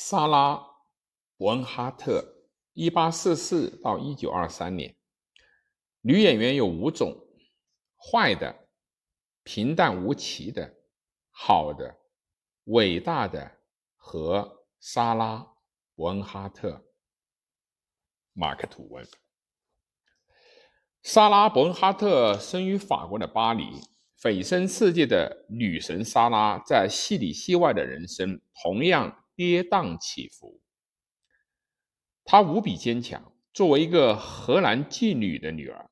萨拉·伯恩哈特（一八四四到一九二三年），女演员有五种：坏的、平淡无奇的、好的、伟大的和莎拉·伯恩哈特。马克吐温。莎拉·伯恩哈特生于法国的巴黎，蜚声世界的女神莎拉在戏里戏外的人生同样。跌宕起伏，她无比坚强。作为一个荷兰妓女的女儿，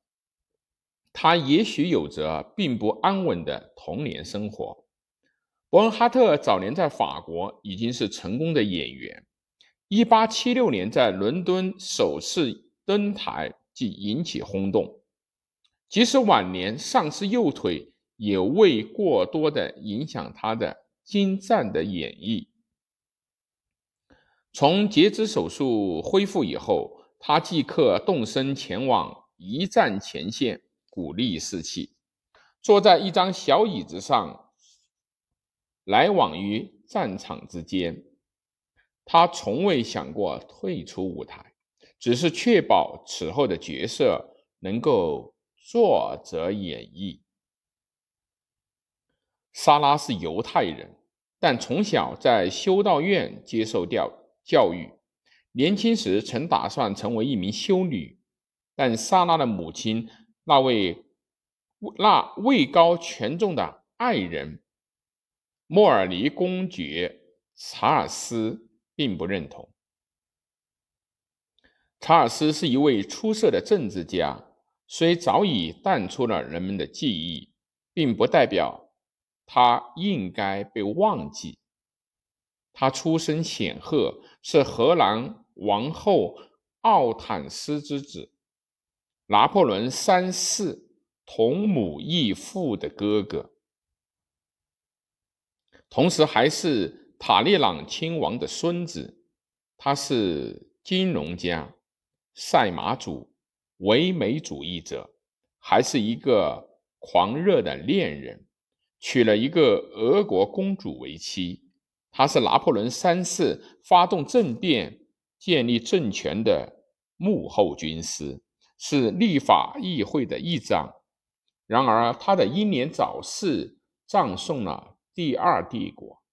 她也许有着并不安稳的童年生活。伯恩哈特早年在法国已经是成功的演员。一八七六年在伦敦首次登台即引起轰动，即使晚年丧失右腿，也未过多的影响他的精湛的演绎。从截肢手术恢复以后，他即刻动身前往一战前线，鼓励士气。坐在一张小椅子上，来往于战场之间。他从未想过退出舞台，只是确保此后的角色能够作者演绎。莎拉是犹太人，但从小在修道院接受教育。教育年轻时曾打算成为一名修女，但莎拉的母亲那位那位高权重的爱人莫尔尼公爵查尔斯并不认同。查尔斯是一位出色的政治家，虽早已淡出了人们的记忆，并不代表他应该被忘记。他出身显赫，是荷兰王后奥坦丝之子，拿破仑三世同母异父的哥哥，同时还是塔列朗亲王的孙子。他是金融家、赛马主、唯美主义者，还是一个狂热的恋人，娶了一个俄国公主为妻。他是拿破仑三世发动政变、建立政权的幕后军师，是立法议会的议长。然而，他的英年早逝葬送了第二帝国。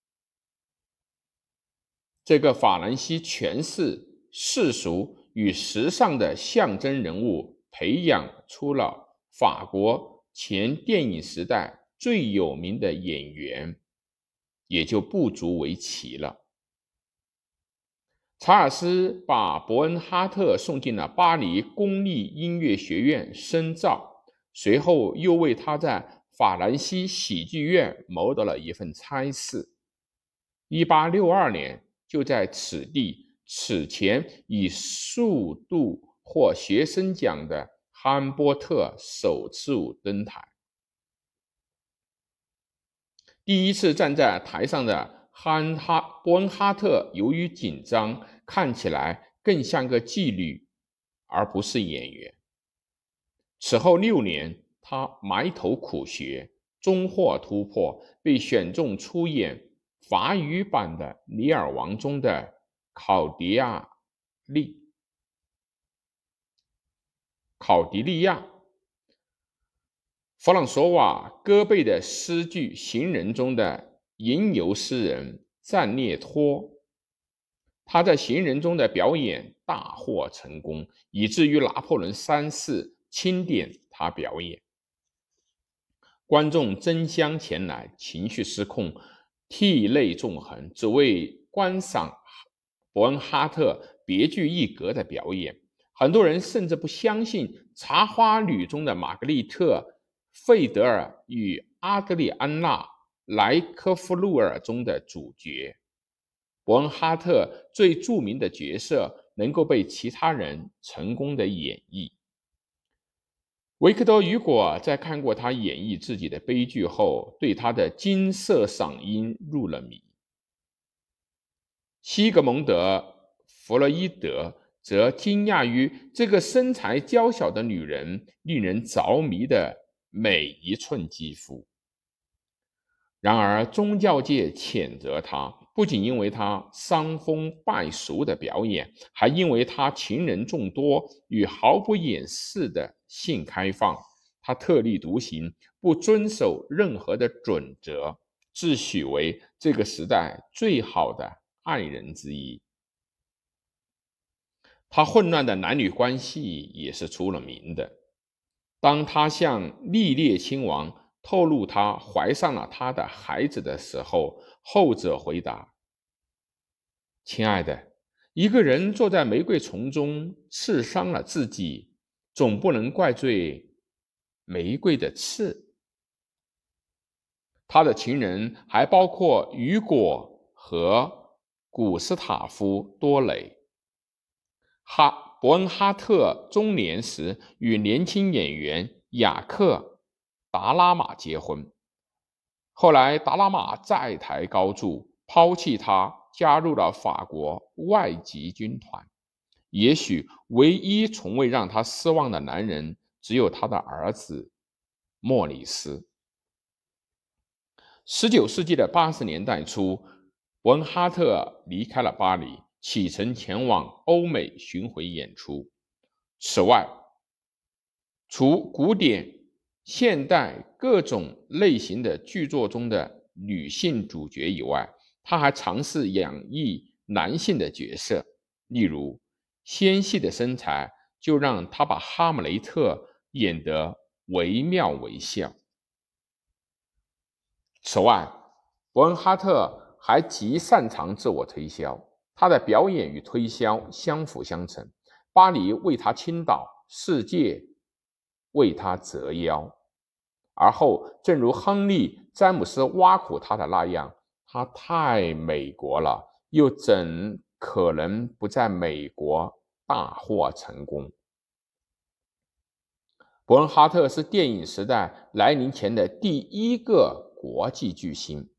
这个法兰西权势、世俗与时尚的象征人物，培养出了法国前电影时代最有名的演员。也就不足为奇了。查尔斯把伯恩哈特送进了巴黎公立音乐学院深造，随后又为他在法兰西喜剧院谋得了一份差事。一八六二年，就在此地，此前以速度获学生奖的汉波特首次登台。第一次站在台上的汉哈伯恩哈特，由于紧张，看起来更像个妓女，而不是演员。此后六年，他埋头苦学，终获突破，被选中出演法语版的《尼尔王》中的考迪亚利考迪利亚。弗朗索瓦·戈贝的诗句《行人》中的吟游诗人赞涅托，他在《行人》中的表演大获成功，以至于拿破仑三世钦点他表演。观众争相前来，情绪失控，涕泪纵横，只为观赏伯恩哈特别具一格的表演。很多人甚至不相信《茶花女》中的玛格丽特。费德尔与阿德里安娜·莱科夫路尔中的主角伯恩哈特最著名的角色能够被其他人成功的演绎。维克多·雨果在看过他演绎自己的悲剧后，对他的金色嗓音入了迷。西格蒙德·弗洛伊德则惊讶于这个身材娇小的女人令人着迷的。每一寸肌肤。然而，宗教界谴责他，不仅因为他伤风败俗的表演，还因为他情人众多与毫不掩饰的性开放。他特立独行，不遵守任何的准则，自诩为这个时代最好的爱人之一。他混乱的男女关系也是出了名的。当他向历列亲王透露他怀上了他的孩子的时候，后者回答：“亲爱的，一个人坐在玫瑰丛中刺伤了自己，总不能怪罪玫瑰的刺。”他的情人还包括雨果和古斯塔夫·多雷。哈伯恩哈特中年时与年轻演员雅克达拉玛结婚，后来达拉玛债台高筑，抛弃他，加入了法国外籍军团。也许唯一从未让他失望的男人，只有他的儿子莫里斯。十九世纪的八十年代初，伯恩哈特离开了巴黎。启程前往欧美巡回演出。此外，除古典、现代各种类型的剧作中的女性主角以外，他还尝试演绎男性的角色。例如，纤细的身材就让他把哈姆雷特演得惟妙惟肖。此外，伯恩哈特还极擅长自我推销。他的表演与推销相辅相成，巴黎为他倾倒，世界为他折腰。而后，正如亨利·詹姆斯挖苦他的那样，他太美国了，又怎可能不在美国大获成功？伯恩哈特是电影时代来临前的第一个国际巨星。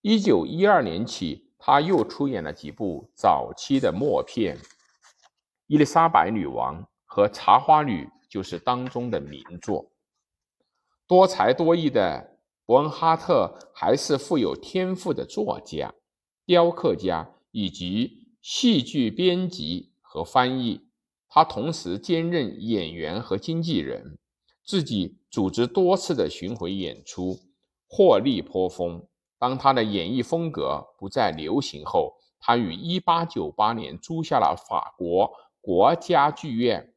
一九一二年起。他又出演了几部早期的默片，《伊丽莎白女王》和《茶花女》就是当中的名作。多才多艺的伯恩哈特还是富有天赋的作家、雕刻家以及戏剧编辑和翻译。他同时兼任演员和经纪人，自己组织多次的巡回演出，获利颇丰。当他的演艺风格不再流行后，他于1898年租下了法国国家剧院，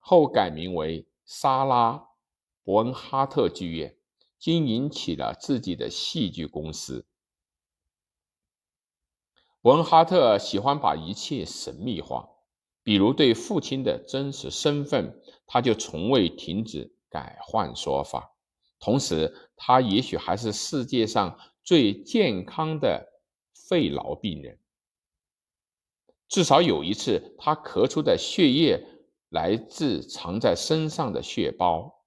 后改名为莎拉·伯恩哈特剧院，经营起了自己的戏剧公司。伯恩哈特喜欢把一切神秘化，比如对父亲的真实身份，他就从未停止改换说法。同时，他也许还是世界上最健康的肺痨病人。至少有一次，他咳出的血液来自藏在身上的血包。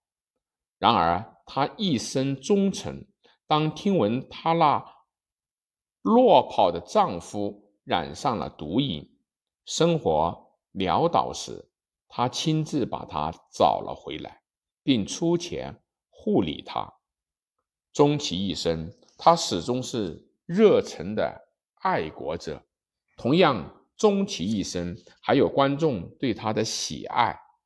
然而，他一生忠诚。当听闻他那落跑的丈夫染上了毒瘾，生活潦倒时，他亲自把他找了回来，并出钱。护理他，终其一生，他始终是热忱的爱国者。同样，终其一生，还有观众对他的喜爱。